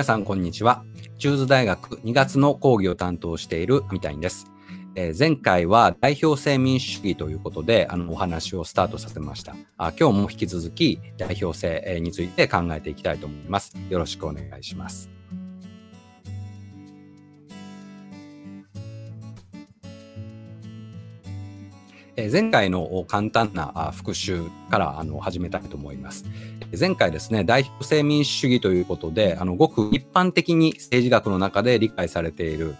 皆さん、こんにちは。中津大学2月の講義を担当している三谷です。えー、前回は代表制民主主義ということで、あの、お話をスタートさせました。あ今日も引き続き代表制について考えていきたいと思います。よろしくお願いします。前回の簡単な復習からあの始めたいと思います。前回ですね、代表制民主主義ということで、あのごく一般的に政治学の中で理解されている、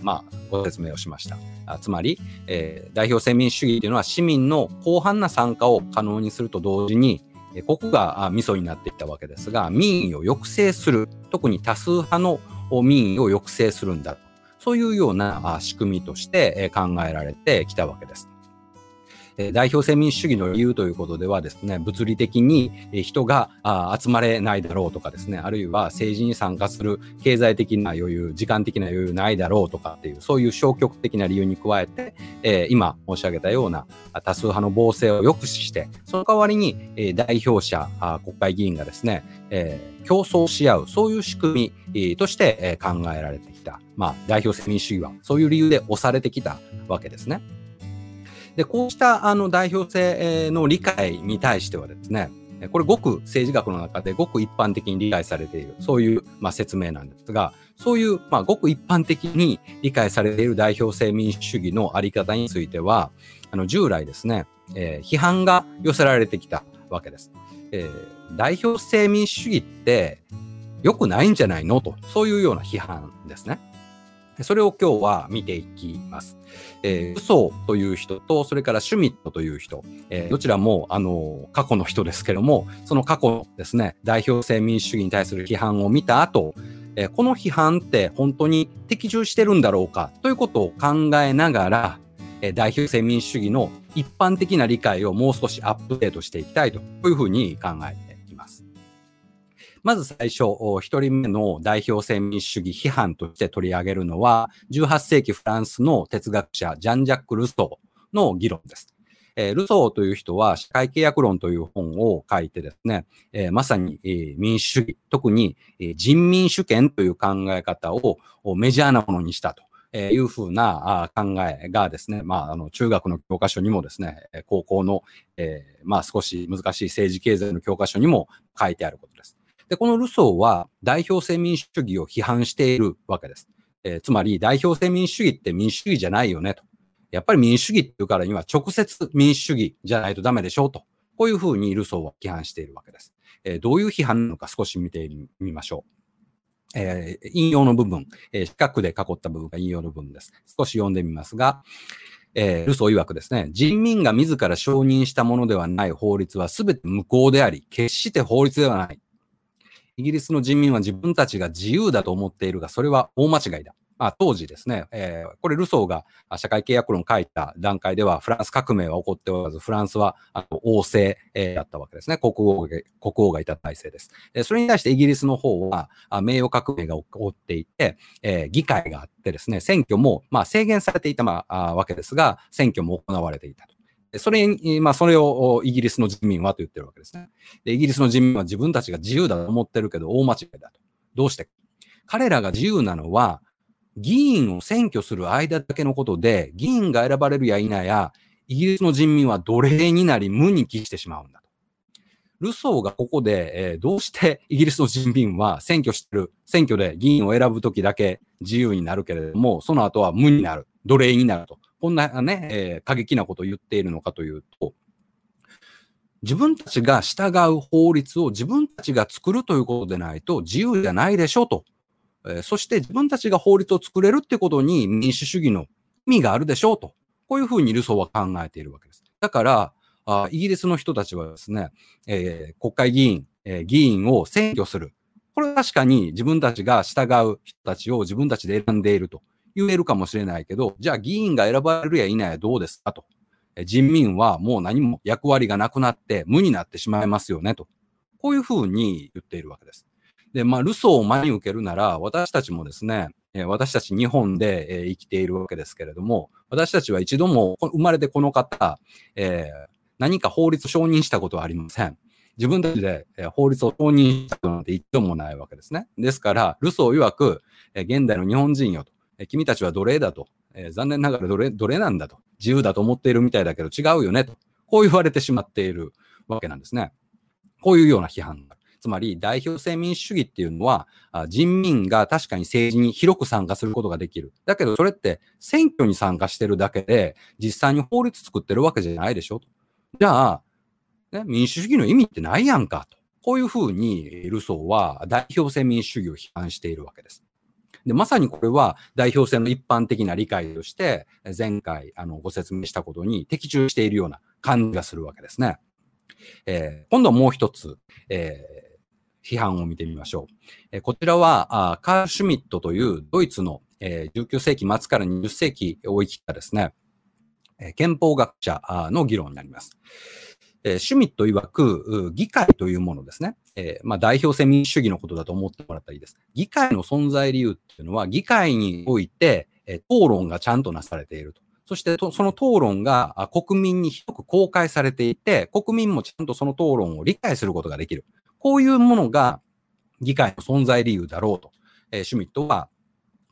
まあ、ご説明をしました。あつまり、えー、代表制民主主義というのは市民の広範な参加を可能にすると同時に、ここがミソになっていったわけですが、民意を抑制する、特に多数派の民意を抑制するんだ。そういうような仕組みとして考えられてきたわけです。代表制民主主義の理由ということではですね、物理的に人が集まれないだろうとかですね、あるいは政治に参加する経済的な余裕、時間的な余裕ないだろうとかっていう、そういう消極的な理由に加えて、え今申し上げたような多数派の暴政を抑止して、その代わりに、え代表者、国会議員がですね、え競争し合う、そういう仕組みとして考えられてきた。まあ、代表制民主主義はそういう理由で押されてきたわけですね。で、こうしたあの代表性の理解に対してはですね、これごく政治学の中でごく一般的に理解されている、そういう、まあ、説明なんですが、そういう、まあ、ごく一般的に理解されている代表性民主主義のあり方については、あの従来ですね、えー、批判が寄せられてきたわけです。えー、代表性民主主義って良くないんじゃないの？と、そういうような批判ですね。それを今日は見ていきます。えー、嘘という人と、それからシュミットという人、えー、どちらも、あの、過去の人ですけども、その過去のですね、代表制民主主義に対する批判を見た後、えー、この批判って本当に適中してるんだろうかということを考えながら、えー、代表制民主主義の一般的な理解をもう少しアップデートしていきたいというふうに考えまず最初、一人目の代表制民主主義批判として取り上げるのは、18世紀フランスの哲学者、ジャン・ジャック・ルソーの議論です。えー、ルソーという人は社会契約論という本を書いてですね、えー、まさに、えー、民主主義、特に、え人民主権という考え方をメジャーなものにしたと。えいうふうな考えがですね、まあ、あの、中学の教科書にもですね、高校の、えまあ、少し難しい政治経済の教科書にも書いてあることです。で、このルソーは代表制民主主義を批判しているわけです。えー、つまり、代表制民主主義って民主主義じゃないよねと。やっぱり民主主義っていうからには直接民主主義じゃないとダメでしょうと。こういうふうにルソーは批判しているわけです。えー、どういう批判なのか少し見てみましょう。えー、引用の部分、えー、四角で囲った部分が引用の部分です。少し読んでみますが、えー、ルソー曰くですね、人民が自ら承認したものではない法律は全て無効であり、決して法律ではない。イギリスの人民は自分たちが自由だと思っているが、それは大間違いだ。まあ、当時ですね、えー、これルソーが社会契約論を書いた段階では、フランス革命は起こっておらず、フランスはあの王政、えー、だったわけですね。国王が国王がいた体制です。えー、それに対してイギリスの方は、あ名誉革命が起こっていて、えー、議会があってですね、選挙も、まあ、制限されていた、まあ、わけですが、選挙も行われていたと。それに、まあ、それをイギリスの人民はと言ってるわけですね。で、イギリスの人民は自分たちが自由だと思ってるけど、大間違いだと。どうして彼らが自由なのは、議員を選挙する間だけのことで、議員が選ばれるや否や、イギリスの人民は奴隷になり無に帰してしまうんだと。ルソーがここで、えー、どうしてイギリスの人民は選挙してる、選挙で議員を選ぶときだけ自由になるけれども、その後は無になる、奴隷になると。こんなね、えー、過激なことを言っているのかというと、自分たちが従う法律を自分たちが作るということでないと自由じゃないでしょうと。えー、そして自分たちが法律を作れるってことに民主主義の意味があるでしょうと。こういうふうにルソーは考えているわけです。だから、あイギリスの人たちはですね、えー、国会議員、えー、議員を選挙する。これは確かに自分たちが従う人たちを自分たちで選んでいると言えるかもしれないけど、じゃあ議員が選ばれるや否やどうですかと。人民はもう何も役割がなくなって無になってしまいますよねと。こういうふうに言っているわけです。で、まあ、ルソーを真に受けるなら、私たちもですね、私たち日本で生きているわけですけれども、私たちは一度も生まれてこの方、えー、何か法律承認したことはありません。自分たちで法律を承認したことなんて一度もないわけですね。ですから、ルソー曰く、現代の日本人よと、君たちは奴隷だと、え残念ながら奴隷奴隷なんだと、自由だと思っているみたいだけど違うよねと、こう言われてしまっているわけなんですね。こういうような批判がつまり代表制民主主義っていうのは、人民が確かに政治に広く参加することができる。だけどそれって選挙に参加してるだけで、実際に法律作ってるわけじゃないでしょ。じゃあ、ね、民主主義の意味ってないやんかと。こういうふうにルソーは代表制民主主義を批判しているわけです。で、まさにこれは代表制の一般的な理解として、前回あのご説明したことに的中しているような感じがするわけですね。えー、今度はもう一つ、えー、批判を見てみましょう。えー、こちらはあカール・シュミットというドイツの、えー、19世紀末から20世紀を生きたですね、えー、憲法学者の議論になります。え、シュミット曰く、議会というものですね。え、まあ、代表制民主主義のことだと思ってもらったらいいです。議会の存在理由っていうのは、議会において、え、討論がちゃんとなされていると。そしてその討論が国民に広く公開されていて、国民もちゃんとその討論を理解することができる。こういうものが議会の存在理由だろうと、え、シュミットは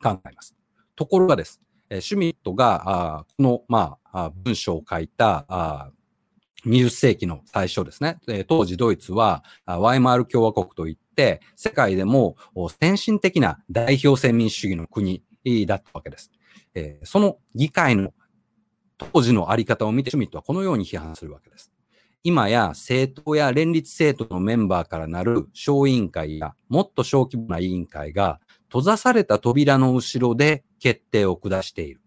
考えます。ところがです、え、シュミットがあこの、まあ、文章を書いたあ20世紀の最初ですね。当時ドイツはワイマール共和国といって、世界でも先進的な代表制民主主義の国だったわけです。その議会の当時のあり方を見てシュミットはこのように批判するわけです。今や政党や連立政党のメンバーからなる小委員会やもっと小規模な委員会が閉ざされた扉の後ろで決定を下している。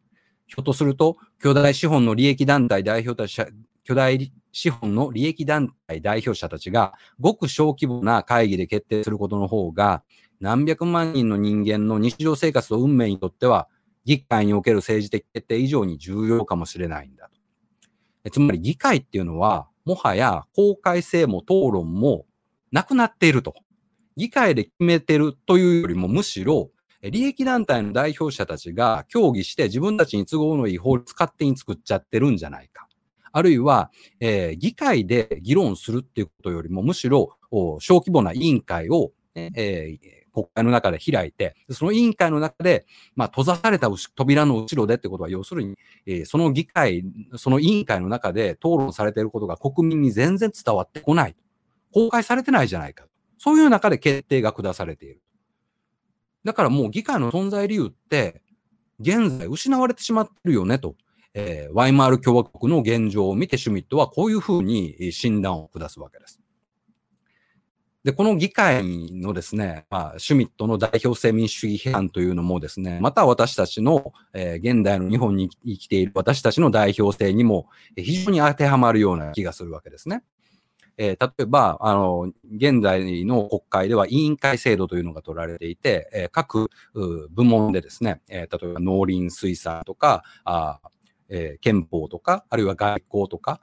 ひょっとすると、巨大資本の利益団体代表たち、巨大資本の利益団体代表者たちが、ごく小規模な会議で決定することの方が、何百万人の人間の日常生活と運命にとっては議会における政治的決定以上に重要かもしれないんだと。つまり議会っていうのは、もはや公開性も討論もなくなっていると。議会で決めてるというよりもむしろ、利益団体の代表者たちが協議して自分たちに都合のいい法律勝手に作っちゃってるんじゃないか。あるいは、えー、議会で議論するっていうことよりも、むしろ小規模な委員会を、えー、国会の中で開いて、その委員会の中で、まあ、閉ざされた扉の後ろでってことは、要するに、えー、その議会、その委員会の中で討論されていることが国民に全然伝わってこない。公開されてないじゃないか。そういう中で決定が下されている。だからもう議会の存在理由って、現在失われてしまってるよねと。えー、ワイマール共和国の現状を見てシュミットはこういうふうに診断を下すわけです。で、この議会のですね、まあ、シュミットの代表性民主主義批判というのもですね、また私たちの、えー、現代の日本に生きている私たちの代表性にも非常に当てはまるような気がするわけですね。えー、例えば、あの、現在の国会では委員会制度というのが取られていて、えー、各部門でですね、え、例えば農林水産とか、あえー、憲法とか、あるいは外交とか、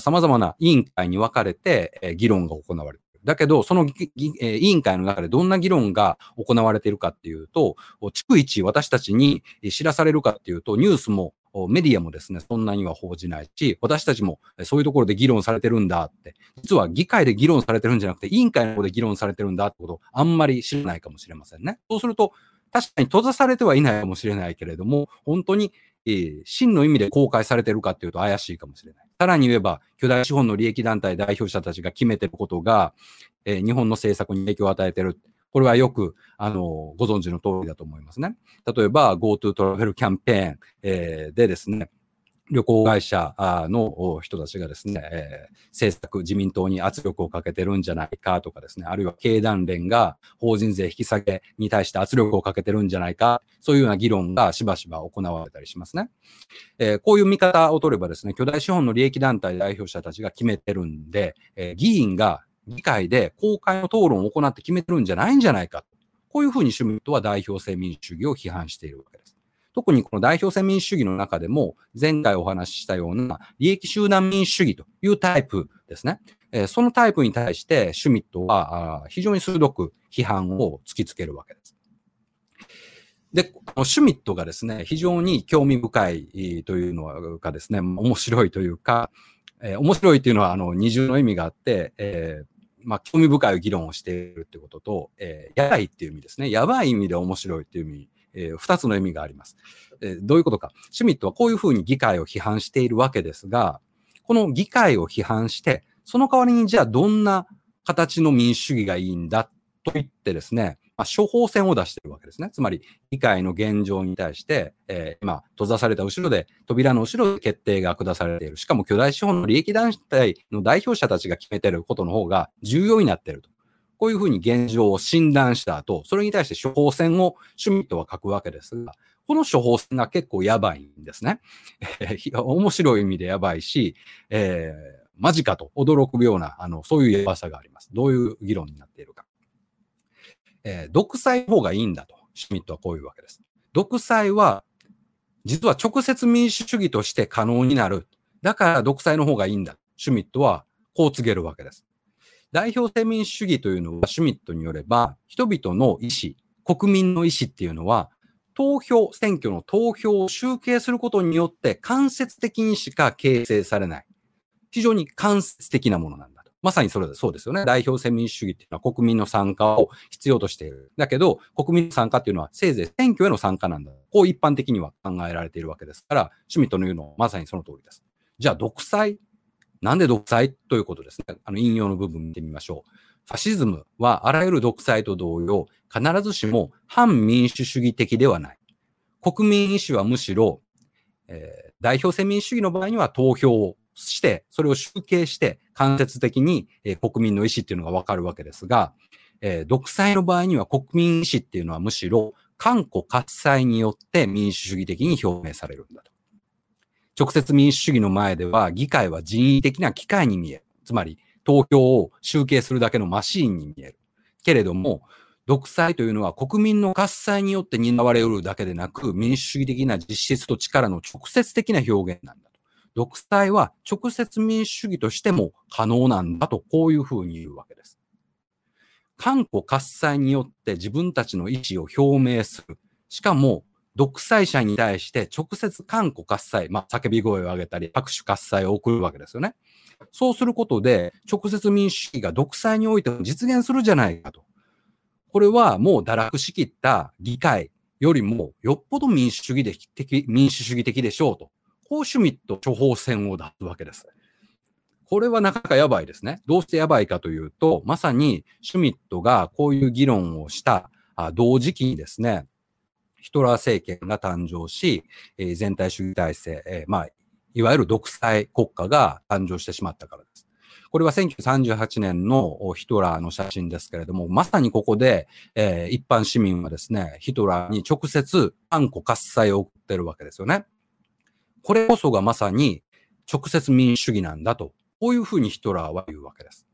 様々な委員会に分かれて、えー、議論が行われている。だけど、その、え委員会の中でどんな議論が行われているかっていうと、逐一私たちに知らされるかっていうと、ニュースもメディアもですね、そんなには報じないし、私たちもそういうところで議論されてるんだって、実は議会で議論されてるんじゃなくて、委員会の方で議論されてるんだってことをあんまり知らないかもしれませんね。そうすると、確かに閉ざされてはいないかもしれないけれども、本当に、え真の意味で公開されてるかっていうと怪しいかもしれない。さらに言えば、巨大資本の利益団体代表者たちが決めてることが、えー、日本の政策に影響を与えてる。これはよく、あの、ご存知の通りだと思いますね。例えば、GoTo トラベルキャンペーン、えー、でですね、旅行会社の人たちがですね、えー、政策、自民党に圧力をかけてるんじゃないかとかですね、あるいは経団連が法人税引き下げに対して圧力をかけてるんじゃないか、そういうような議論がしばしば行われたりしますね。えー、こういう見方を取ればですね、巨大資本の利益団体代表者たちが決めてるんで、えー、議員が議会で公開の討論を行って決めてるんじゃないんじゃないか。こういうふうにシュミットは代表制民主主義を批判しているわけです。特にこの代表制民主主義の中でも、前回お話ししたような利益集団民主主義というタイプですね。えそのタイプに対してシュミットは非常に鋭く批判を突きつけるわけです。で、このシュミットがですね、非常に興味深いというのがですね、面白いというか、えー、面白いというのはあの二重の意味があって、えーまあ、興味深い議論をしているってことと、えー、やばいっていう意味ですね。やばい意味で面白いっていう意味、えー、二つの意味があります。えー、どういうことか。シュミットはこういうふうに議会を批判しているわけですが、この議会を批判して、その代わりにじゃあどんな形の民主主義がいいんだと言ってですね、まあ、処方箋を出しているわけですね。つまり、議会の現状に対して、えー、今、閉ざされた後ろで、扉の後ろで決定が下されている。しかも、巨大資本の利益団体の代表者たちが決めていることの方が重要になっていると。こういうふうに現状を診断した後、それに対して処方箋をシュミットは書くわけですが、この処方箋が結構やばいんですね。面白い意味でやばいし、えー、マジかと驚くような、あの、そういうやばさがあります。どういう議論になっているか。えー、独裁の方がいいんだと、シュミットはこういうわけです。独裁は、実は直接民主主義として可能になる。だから独裁の方がいいんだ。シュミットはこう告げるわけです。代表制民主主義というのは、シュミットによれば、人々の意思、国民の意思っていうのは、投票、選挙の投票を集計することによって間接的にしか形成されない。非常に間接的なものなんだと。まさにそれそうですよね。代表制民主主義っていうのは国民の参加を必要としている。だけど、国民の参加っていうのはせいぜい選挙への参加なんだ。こう一般的には考えられているわけですから、シュミットの言うのはまさにその通りです。じゃあ、独裁なんで独裁ということですね。あの、引用の部分見てみましょう。ファシズムはあらゆる独裁と同様、必ずしも反民主主義的ではない。国民意思はむしろ、えー、代表制民主主義の場合には投票をして、それを集計して、間接的に、えー、国民の意思っていうのがわかるわけですが、えー、独裁の場合には国民意思っていうのはむしろ、官庫喝采によって民主主義的に表明されるんだと。直接民主主義の前では、議会は人為的な機械に見える。つまり、投票を集計するだけのマシーンに見える。けれども、独裁というのは国民の喝采によって担われうるだけでなく、民主主義的な実質と力の直接的な表現なんだと。独裁は直接民主主義としても可能なんだと、こういうふうに言うわけです。官庫喝采によって自分たちの意思を表明する。しかも、独裁者に対して直接官庫喝采、まあ、叫び声を上げたり、拍手喝采を送るわけですよね。そうすることで、直接民主主義が独裁においても実現するじゃないかと。これはもう堕落しきった議会よりもよっぽど民主主義的、民主主義的でしょうと。こうシュミット処方箋を出すわけです。これはなかなかやばいですね。どうしてやばいかというと、まさにシュミットがこういう議論をした同時期にですね、ヒトラー政権が誕生し、えー、全体主義体制、えー、まあ、いわゆる独裁国家が誕生してしまったからです。これは1938年のヒトラーの写真ですけれども、まさにここで、えー、一般市民はですね、ヒトラーに直接暗黒喝采を送ってるわけですよね。これこそがまさに直接民主主義なんだと、こういうふうにヒトラーは言うわけです。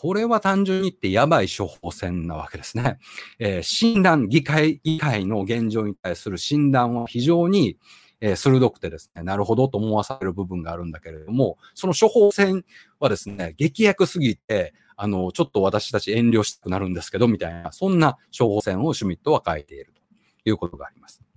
これは単純に言ってやばい処方箋なわけですね。えー、診断、議会、議会の現状に対する診断は非常に、えー、鋭くてですね、なるほどと思わされる部分があるんだけれども、その処方箋はですね、劇薬すぎて、あの、ちょっと私たち遠慮したくなるんですけど、みたいな、そんな処方箋をシュミットは書いているということがあります。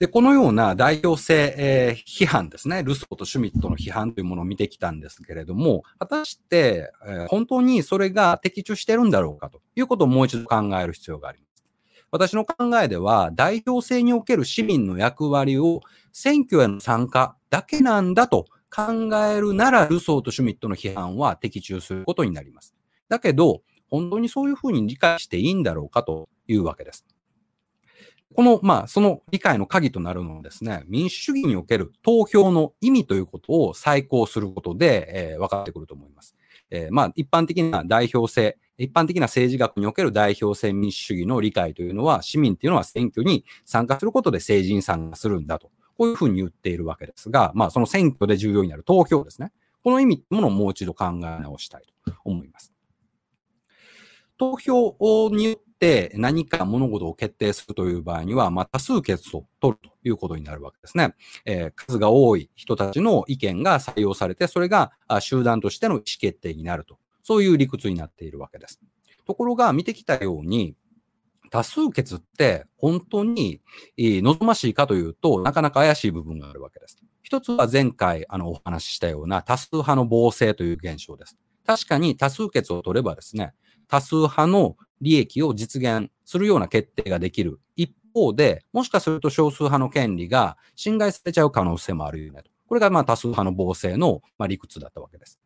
で、このような代表性、えー、批判ですね、ルソーとシュミットの批判というものを見てきたんですけれども、果たして、えー、本当にそれが的中してるんだろうかということをもう一度考える必要があります。私の考えでは、代表性における市民の役割を選挙への参加だけなんだと考えるなら、ルソーとシュミットの批判は的中することになります。だけど、本当にそういうふうに理解していいんだろうかというわけです。この、まあ、その理解の鍵となるのはですね、民主主義における投票の意味ということを再考することで、えー、分かってくると思います。えー、まあ、一般的な代表性、一般的な政治学における代表性民主主義の理解というのは、市民っていうのは選挙に参加することで政治に参加するんだと。こういうふうに言っているわけですが、まあ、その選挙で重要になる投票ですね。この意味ってものをもう一度考え直したいと思います。投票によって何か物事を決定するという場合には、まあ、多数決を取るということになるわけですね。えー、数が多い人たちの意見が採用されて、それが集団としての意思決定になると。そういう理屈になっているわけです。ところが、見てきたように、多数決って本当に望ましいかというと、なかなか怪しい部分があるわけです。一つは前回あのお話ししたような多数派の暴政という現象です。確かに多数決を取ればですね、多数派の利益を実現するような決定ができる。一方で、もしかすると少数派の権利が侵害されちゃう可能性もあるよねと。これがまあ多数派の暴政のまあ理屈だったわけです。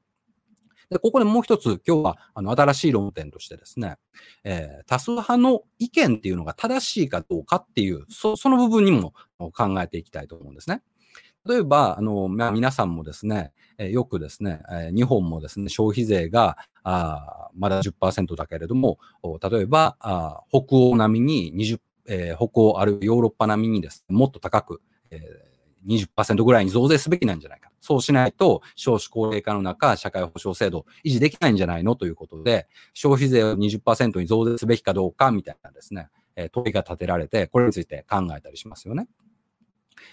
で、ここでもう一つ、今日は、あの、新しい論点としてですね、えー、多数派の意見っていうのが正しいかどうかっていう、そその部分にも考えていきたいと思うんですね。例えば、あの、まあ、皆さんもですね、え、よくですね、え、日本もですね、消費税が、あまだ10%だけれども、例えば、あ北欧並みに20、えー、北欧あるいはヨーロッパ並みにですね、もっと高く、えー、20%ぐらいに増税すべきなんじゃないか。そうしないと、少子高齢化の中、社会保障制度維持できないんじゃないのということで、消費税を20%に増税すべきかどうかみたいなですね、問いが立てられて、これについて考えたりしますよね。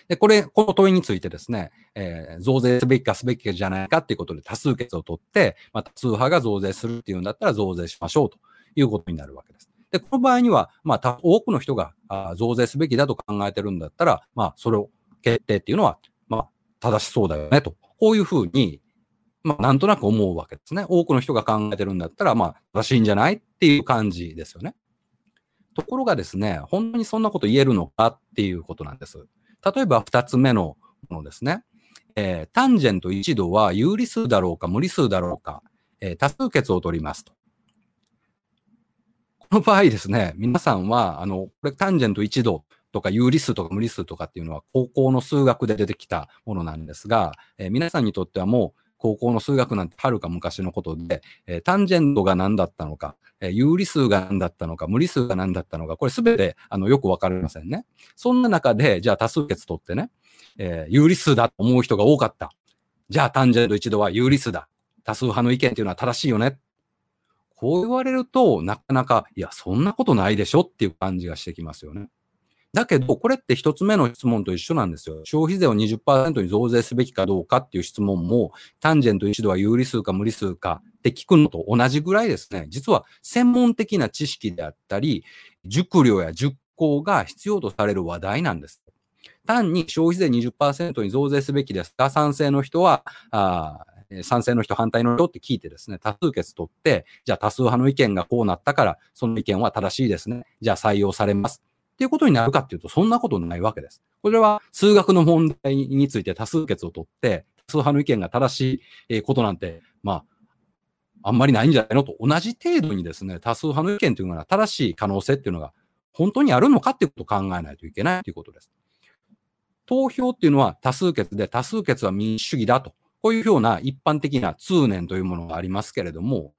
で、これ、この問いについてですね、えー、増税すべきかすべきかじゃないかっていうことで多数決を取って、まあ、多数派が増税するっていうんだったら増税しましょうということになるわけです。で、この場合には、まあ、多くの人があ増税すべきだと考えてるんだったら、まあ、それを決定っていうのは、まあ、正しそうだよねと。こういうふうに、まあ、なんとなく思うわけですね。多くの人が考えてるんだったら、まあ、正しいんじゃないっていう感じですよね。ところがですね、本当にそんなこと言えるのかっていうことなんです。例えば2つ目のものですね。えー、タンジェント1度は有理数だろうか無理数だろうか、えー、多数決を取りますと。この場合ですね、皆さんは、あの、これタンジェント1度とか有理数とか無理数とかっていうのは高校の数学で出てきたものなんですが、えー、皆さんにとってはもう高校の数学なんてはるか昔のことで、えー、タンジェントが何だったのか、えー、有理数が何だったのか、無理数が何だったのか、これすべてあのよくわかりませんね。そんな中で、じゃあ多数決取ってね、えー、有理数だと思う人が多かった。じゃあタンジェント一度は有理数だ。多数派の意見っていうのは正しいよね。こう言われると、なかなか、いや、そんなことないでしょっていう感じがしてきますよね。だけど、これって一つ目の質問と一緒なんですよ。消費税を20%に増税すべきかどうかっていう質問も、タンジェント一度は有理数か無理数かって聞くのと同じぐらいですね。実は専門的な知識であったり、熟慮や熟考が必要とされる話題なんです。単に消費税20%に増税すべきですか？賛成の人は、あ賛成の人、反対の人って聞いてですね、多数決取って、じゃあ多数派の意見がこうなったから、その意見は正しいですね。じゃあ採用されます。っていうことになるかっていうと、そんなことないわけです。これは数学の問題について多数決を取って、多数派の意見が正しいことなんて、まあ、あんまりないんじゃないのと同じ程度にですね、多数派の意見というのが正しい可能性っていうのが本当にあるのかっていうことを考えないといけないということです。投票っていうのは多数決で、多数決は民主主義だと。こういうような一般的な通念というものがありますけれども、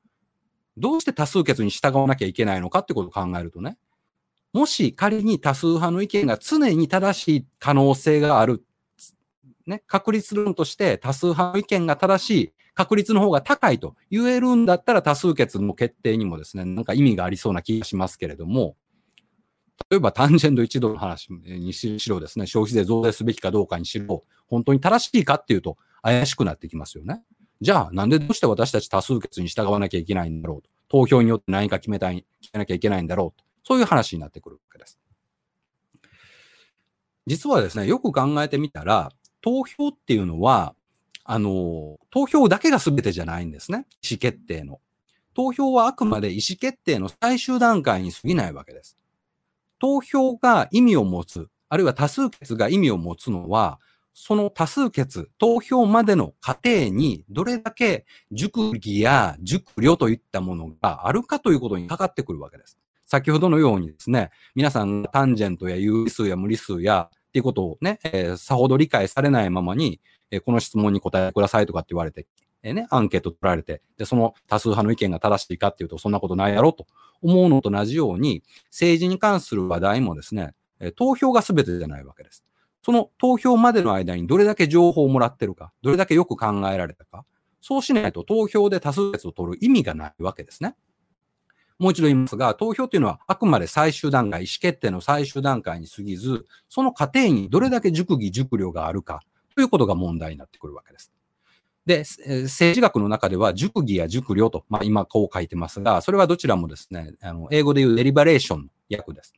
どうして多数決に従わなきゃいけないのかってことを考えるとね、もし仮に多数派の意見が常に正しい可能性がある、ね、確率論として多数派の意見が正しい確率の方が高いと言えるんだったら多数決の決定にもですね、なんか意味がありそうな気がしますけれども、例えばタンジェント1度の話にしろですね、消費税増税すべきかどうかにしろ、本当に正しいかっていうと怪しくなってきますよね。じゃあ、なんでどうして私たち多数決に従わなきゃいけないんだろうと。投票によって何か決めたい、決めなきゃいけないんだろうと。そういう話になってくるわけです。実はですね、よく考えてみたら、投票っていうのは、あの、投票だけが全てじゃないんですね。意思決定の。投票はあくまで意思決定の最終段階に過ぎないわけです。投票が意味を持つ、あるいは多数決が意味を持つのは、その多数決、投票までの過程にどれだけ熟議や熟慮といったものがあるかということにかかってくるわけです。先ほどのようにですね、皆さんタンジェントや有理数や無理数やっていうことをね、えー、さほど理解されないままに、えー、この質問に答えてくださいとかって言われて、えー、ね、アンケート取られて、で、その多数派の意見が正しいかっていうと、そんなことないやろと思うのと同じように、政治に関する話題もですね、え投票が全てじゃないわけです。その投票までの間にどれだけ情報をもらってるか、どれだけよく考えられたか、そうしないと投票で多数決を取る意味がないわけですね。もう一度言いますが、投票というのはあくまで最終段階、意思決定の最終段階に過ぎず、その過程にどれだけ熟議、熟慮があるかということが問題になってくるわけです。で、政治学の中では熟議や熟慮と、まあ今こう書いてますが、それはどちらもですね、あの英語で言うデリバレーションの訳です。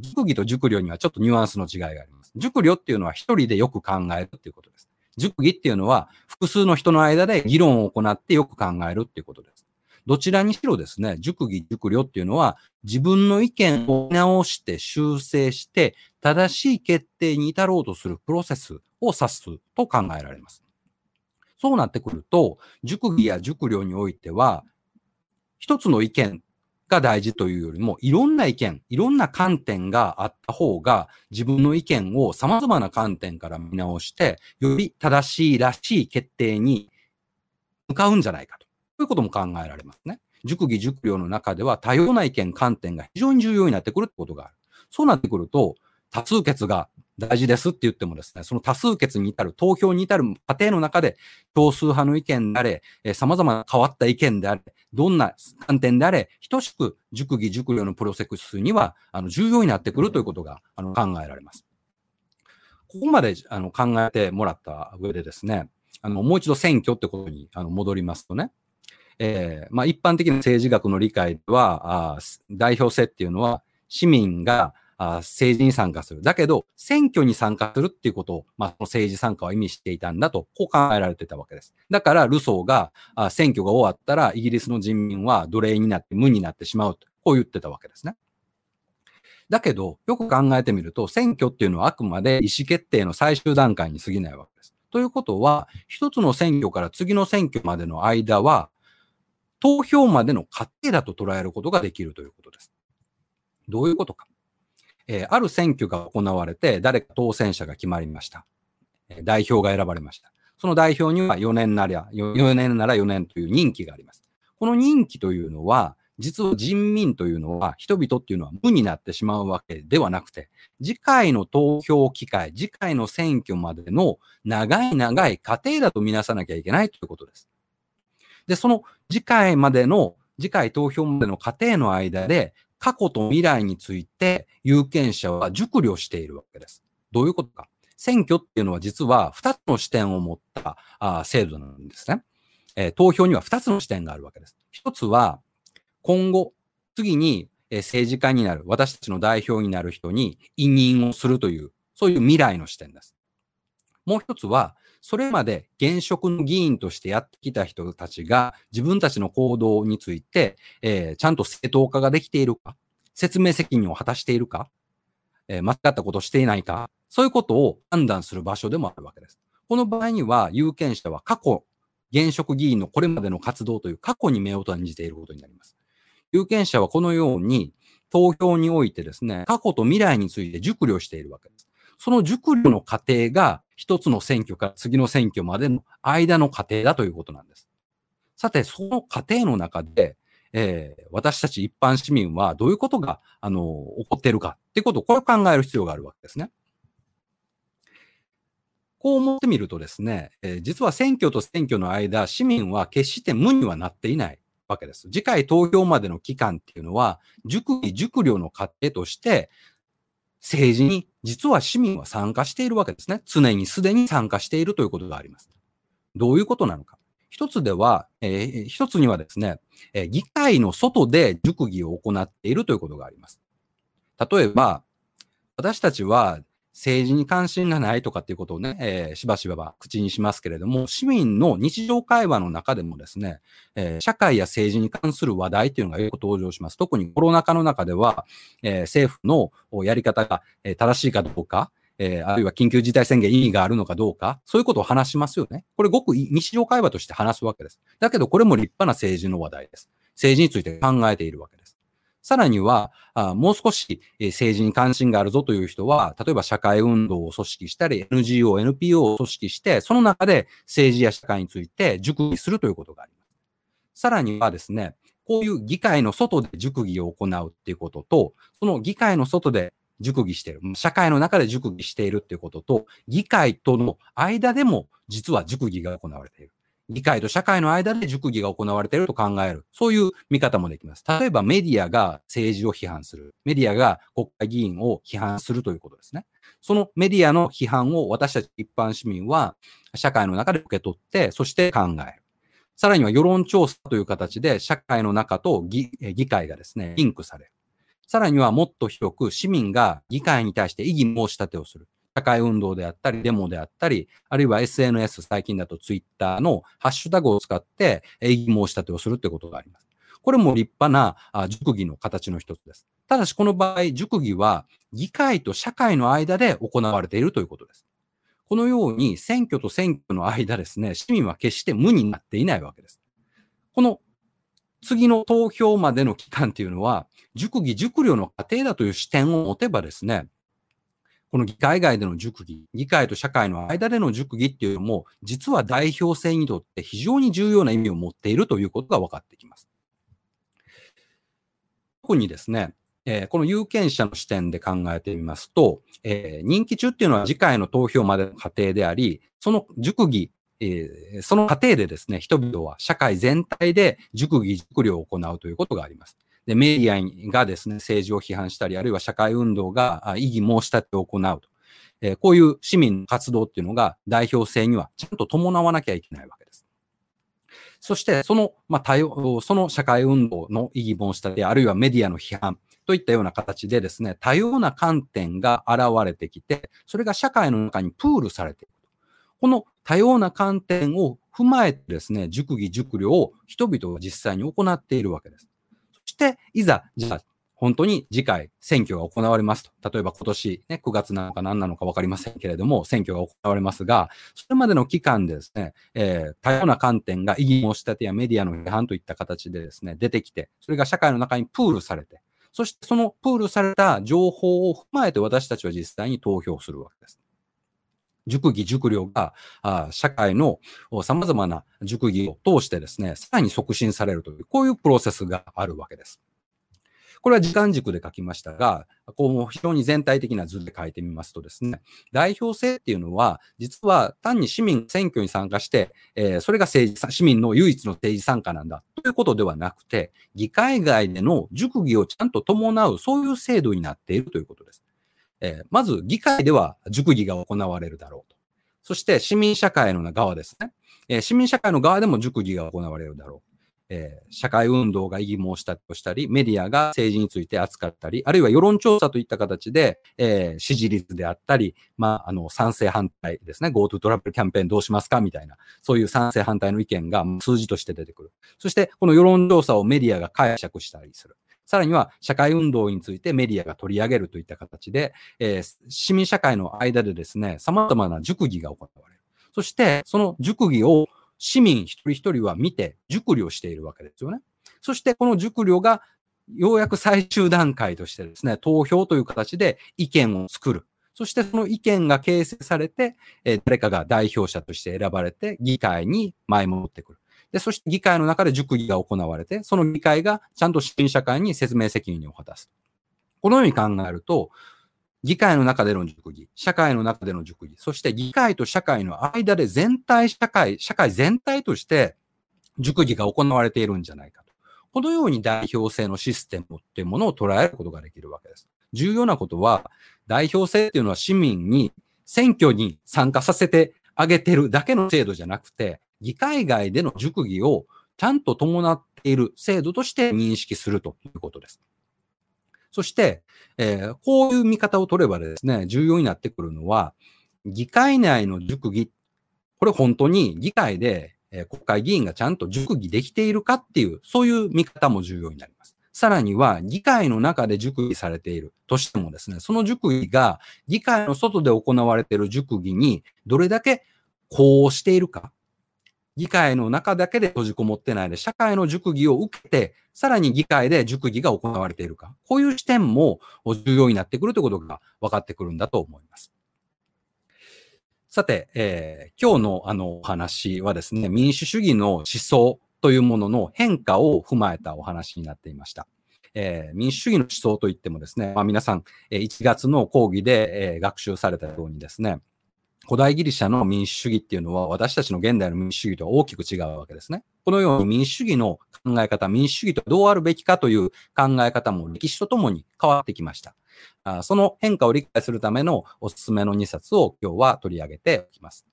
熟議と熟慮にはちょっとニュアンスの違いがあります。熟慮っていうのは一人でよく考えるっていうことです。熟議っていうのは複数の人の間で議論を行ってよく考えるっていうことです。どちらにしろですね、熟議、熟慮っていうのは自分の意見を直して修正して正しい決定に至ろうとするプロセスを指すと考えられます。そうなってくると、熟議や熟慮においては、一つの意見が大事というよりも、いろんな意見、いろんな観点があった方が、自分の意見を様々な観点から見直して、より正しいらしい決定に向かうんじゃないかと。ということも考えられますね。熟議熟慮の中では多様な意見、観点が非常に重要になってくるってことがある。そうなってくると、多数決が大事ですって言ってもですね、その多数決に至る、投票に至る過程の中で、少数派の意見であれ、えー、様々な変わった意見であれ、どんな観点であれ、等しく熟議熟慮のプロセスには、あの、重要になってくるということが、あの、考えられます。ここまで、あの、考えてもらった上でですね、あの、もう一度選挙ってことに、あの、戻りますとね、えー、まあ、一般的な政治学の理解では、あ代表制っていうのは、市民があ政治に参加する。だけど、選挙に参加するっていうことを、まあ、政治参加は意味していたんだと、こう考えられてたわけです。だから、ルソーが、あ選挙が終わったら、イギリスの人民は奴隷になって無になってしまうと、こう言ってたわけですね。だけど、よく考えてみると、選挙っていうのはあくまで意思決定の最終段階に過ぎないわけです。ということは、一つの選挙から次の選挙までの間は、投票までの過程だと捉えることができるということです。どういうことか。えー、ある選挙が行われて、誰か当選者が決まりました。え、代表が選ばれました。その代表には4年なら4年なら4年という任期があります。この任期というのは、実は人民というのは、人々っていうのは無になってしまうわけではなくて、次回の投票機会、次回の選挙までの長い長い過程だとみなさなきゃいけないということです。で、その次回までの、次回投票までの過程の間で、過去と未来について有権者は熟慮しているわけです。どういうことか。選挙っていうのは実は2つの視点を持ったあ制度なんですね、えー、投票には2つの視点があるわけです。1つは、今後、次に政治家になる、私たちの代表になる人に委任をするという、そういう未来の視点です。もう1つは、それまで現職の議員としてやってきた人たちが自分たちの行動について、えー、ちゃんと正当化ができているか、説明責任を果たしているか、えー、間違ったことをしていないか、そういうことを判断する場所でもあるわけです。この場合には有権者は過去、現職議員のこれまでの活動という過去に目を閉じていることになります。有権者はこのように投票においてですね、過去と未来について熟慮しているわけです。その熟慮の過程が一つの選挙から次の選挙までの間の過程だということなんです。さて、その過程の中で、えー、私たち一般市民はどういうことが、あの、起こっているかっていうことを、これを考える必要があるわけですね。こう思ってみるとですね、えー、実は選挙と選挙の間、市民は決して無にはなっていないわけです。次回投票までの期間っていうのは、熟議熟慮の過程として、政治に実は市民は参加しているわけですね。常にすでに参加しているということがあります。どういうことなのか。一つでは、えー、一つにはですね、えー、議会の外で熟議を行っているということがあります。例えば、私たちは政治に関心がないとかっていうことをね、えー、しばしば口にしますけれども、市民の日常会話の中でもですね、えー、社会や政治に関する話題っていうのがよく登場します。特にコロナ禍の中では、えー、政府のやり方が正しいかどうか、えー、あるいは緊急事態宣言意義があるのかどうか、そういうことを話しますよね。これごく日常会話として話すわけです。だけどこれも立派な政治の話題です。政治について考えているわけです。さらには、もう少し政治に関心があるぞという人は、例えば社会運動を組織したり、NGO、NPO を組織して、その中で政治や社会について熟議するということがあります。さらにはですね、こういう議会の外で熟議を行うっていうことと、その議会の外で熟議している、社会の中で熟議しているっていうことと、議会との間でも実は熟議が行われている。議会と社会の間で熟議が行われていると考える。そういう見方もできます。例えばメディアが政治を批判する。メディアが国会議員を批判するということですね。そのメディアの批判を私たち一般市民は社会の中で受け取って、そして考える。さらには世論調査という形で社会の中と議会がですね、リンクされる。さらにはもっと広く市民が議会に対して異議申し立てをする。社会運動であったり、デモであったり、あるいは SNS、最近だとツイッターのハッシュタグを使って異議申し立てをするってことがあります。これも立派な熟議の形の一つです。ただし、この場合、熟議は議会と社会の間で行われているということです。このように選挙と選挙の間ですね、市民は決して無になっていないわけです。この次の投票までの期間っていうのは、熟議、熟慮の過程だという視点を持てばですね、この議会外での熟議、議会と社会の間での熟議っていうのも、実は代表制にとって非常に重要な意味を持っているということが分かってきます。特にですね、えー、この有権者の視点で考えてみますと、えー、任期中っていうのは次回の投票までの過程であり、その熟議、えー、その過程でですね、人々は社会全体で熟議、熟慮を行うということがあります。で、メディアがですね、政治を批判したり、あるいは社会運動が異議申し立てを行うと。えー、こういう市民の活動っていうのが代表制にはちゃんと伴わなきゃいけないわけです。そして、その、まあ、対応、その社会運動の異議申し立て、あるいはメディアの批判といったような形でですね、多様な観点が現れてきて、それが社会の中にプールされている。この多様な観点を踏まえてですね、熟議熟慮を人々は実際に行っているわけです。そして、いざ、じゃあ、本当に次回選挙が行われますと。例えば今年ね、9月なのか何なのか分かりませんけれども、選挙が行われますが、それまでの期間でですね、えー、多様な観点が異議申し立てやメディアの批判といった形でですね、出てきて、それが社会の中にプールされて、そしてそのプールされた情報を踏まえて私たちは実際に投票するわけです。熟議、熟慮が、あ社会の様々な熟議を通してですね、さらに促進されるという、こういうプロセスがあるわけです。これは時間軸で書きましたが、こう非常に全体的な図で書いてみますとですね、代表制っていうのは、実は単に市民選挙に参加して、えー、それが政治、市民の唯一の政治参加なんだということではなくて、議会外での熟議をちゃんと伴う、そういう制度になっているということです。えー、まず、議会では熟議が行われるだろうと。そして、市民社会の側ですね。えー、市民社会の側でも熟議が行われるだろう。えー、社会運動が異議申し立てをしたり、メディアが政治について扱ったり、あるいは世論調査といった形で、えー、支持率であったり、まあ、あの、賛成反対ですね、GoTo トラベルキャンペーンどうしますかみたいな、そういう賛成反対の意見が数字として出てくる。そして、この世論調査をメディアが解釈したりする。さらには社会運動についてメディアが取り上げるといった形で、えー、市民社会の間でですね、様々な熟議が行われる。そして、その熟議を市民一人一人は見て熟慮しているわけですよね。そしてこの熟慮がようやく最終段階としてですね、投票という形で意見を作る。そしてその意見が形成されて、え、誰かが代表者として選ばれて議会に前もってくる。で、そして議会の中で熟議が行われて、その議会がちゃんと市民社会に説明責任を果たす。このように考えると、議会の中での熟議、社会の中での熟議、そして議会と社会の間で全体社会、社会全体として熟議が行われているんじゃないかと。このように代表制のシステムっていうものを捉えることができるわけです。重要なことは、代表制っていうのは市民に選挙に参加させてあげてるだけの制度じゃなくて、議会外での熟議をちゃんと伴っている制度として認識するということです。そして、えー、こういう見方を取ればですね、重要になってくるのは、議会内の熟議、これ本当に議会で、えー、国会議員がちゃんと熟議できているかっていう、そういう見方も重要になります。さらには、議会の中で熟議されているとしてもですね、その熟議が議会の外で行われている熟議にどれだけこうしているか、議会の中だけで閉じこもってないで、社会の熟議を受けて、さらに議会で熟議が行われているか。こういう視点も重要になってくるということが分かってくるんだと思います。さて、えー、今日のあのお話はですね、民主主義の思想というものの変化を踏まえたお話になっていました。えー、民主主義の思想といってもですね、まあ、皆さん、えー、1月の講義で、えー、学習されたようにですね、古代ギリシャの民主主義っていうのは私たちの現代の民主主義とは大きく違うわけですね。このように民主主義の考え方、民主主義とどうあるべきかという考え方も歴史とともに変わってきました。あその変化を理解するためのおすすめの2冊を今日は取り上げておきます。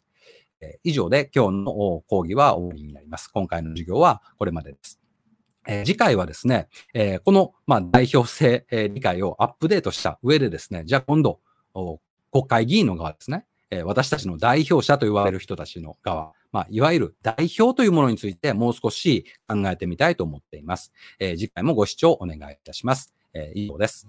え以上で今日の講義は終わりになります。今回の授業はこれまでです。え、次回はですね、え、この、ま、代表性、え、理解をアップデートした上でですね、じゃあ今度、国会議員の側ですね。えー、私たちの代表者と言われる人たちの側、まあ、いわゆる代表というものについてもう少し考えてみたいと思っています。えー、次回もご視聴お願いいたします。えー、以上です。